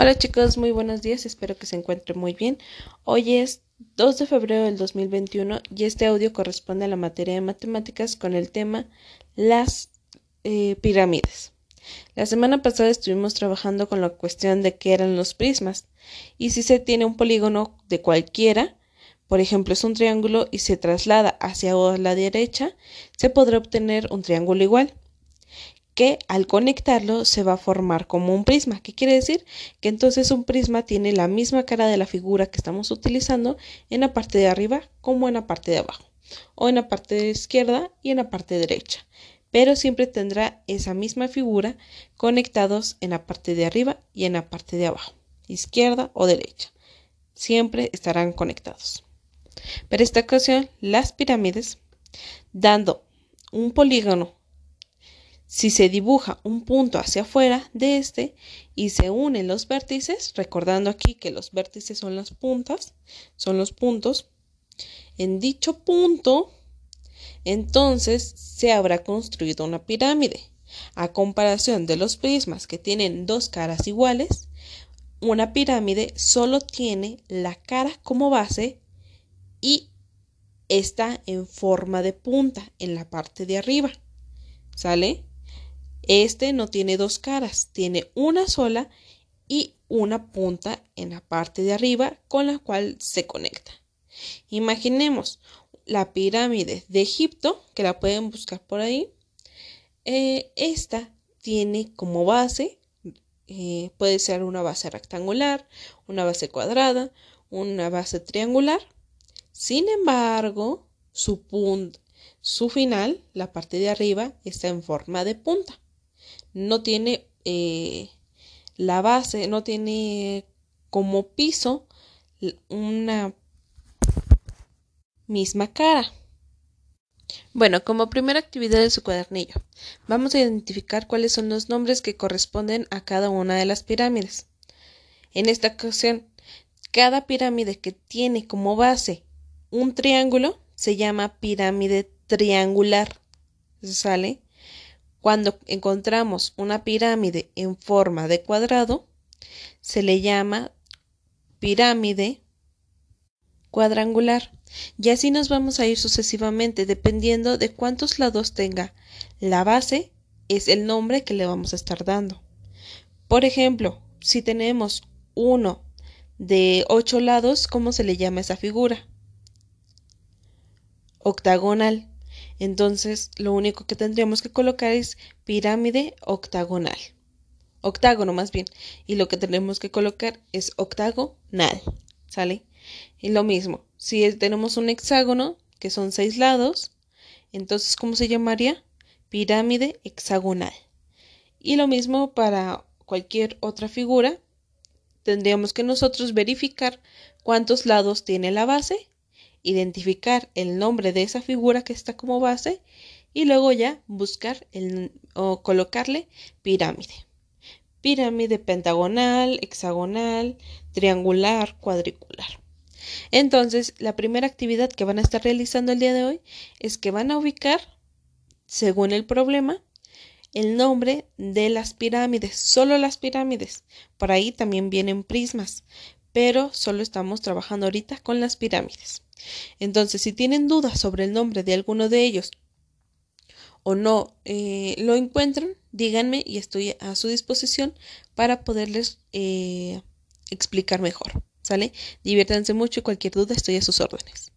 Hola chicos, muy buenos días, espero que se encuentren muy bien. Hoy es 2 de febrero del 2021 y este audio corresponde a la materia de matemáticas con el tema las eh, pirámides. La semana pasada estuvimos trabajando con la cuestión de qué eran los prismas y si se tiene un polígono de cualquiera, por ejemplo es un triángulo y se traslada hacia la derecha, se podrá obtener un triángulo igual que al conectarlo se va a formar como un prisma. ¿Qué quiere decir? Que entonces un prisma tiene la misma cara de la figura que estamos utilizando en la parte de arriba como en la parte de abajo, o en la parte de izquierda y en la parte derecha. Pero siempre tendrá esa misma figura conectados en la parte de arriba y en la parte de abajo, izquierda o derecha. Siempre estarán conectados. Para esta ocasión, las pirámides, dando un polígono si se dibuja un punto hacia afuera de este y se unen los vértices, recordando aquí que los vértices son las puntas, son los puntos, en dicho punto, entonces se habrá construido una pirámide. A comparación de los prismas que tienen dos caras iguales, una pirámide solo tiene la cara como base y está en forma de punta en la parte de arriba. ¿Sale? Este no tiene dos caras, tiene una sola y una punta en la parte de arriba con la cual se conecta. Imaginemos la pirámide de Egipto, que la pueden buscar por ahí. Eh, esta tiene como base, eh, puede ser una base rectangular, una base cuadrada, una base triangular. Sin embargo, su, su final, la parte de arriba, está en forma de punta no tiene eh, la base, no tiene como piso una misma cara. Bueno, como primera actividad de su cuadernillo, vamos a identificar cuáles son los nombres que corresponden a cada una de las pirámides. En esta ocasión, cada pirámide que tiene como base un triángulo se llama pirámide triangular. ¿Sale? Cuando encontramos una pirámide en forma de cuadrado, se le llama pirámide cuadrangular. Y así nos vamos a ir sucesivamente dependiendo de cuántos lados tenga. La base es el nombre que le vamos a estar dando. Por ejemplo, si tenemos uno de ocho lados, ¿cómo se le llama esa figura? Octagonal. Entonces, lo único que tendríamos que colocar es pirámide octagonal. Octágono más bien. Y lo que tenemos que colocar es octagonal. ¿Sale? Y lo mismo, si tenemos un hexágono, que son seis lados, entonces, ¿cómo se llamaría? Pirámide hexagonal. Y lo mismo para cualquier otra figura, tendríamos que nosotros verificar cuántos lados tiene la base identificar el nombre de esa figura que está como base y luego ya buscar el, o colocarle pirámide. Pirámide pentagonal, hexagonal, triangular, cuadricular. Entonces, la primera actividad que van a estar realizando el día de hoy es que van a ubicar, según el problema, el nombre de las pirámides, solo las pirámides. Por ahí también vienen prismas, pero solo estamos trabajando ahorita con las pirámides. Entonces, si tienen dudas sobre el nombre de alguno de ellos o no eh, lo encuentran, díganme y estoy a su disposición para poderles eh, explicar mejor. ¿Sale? Diviértanse mucho y cualquier duda estoy a sus órdenes.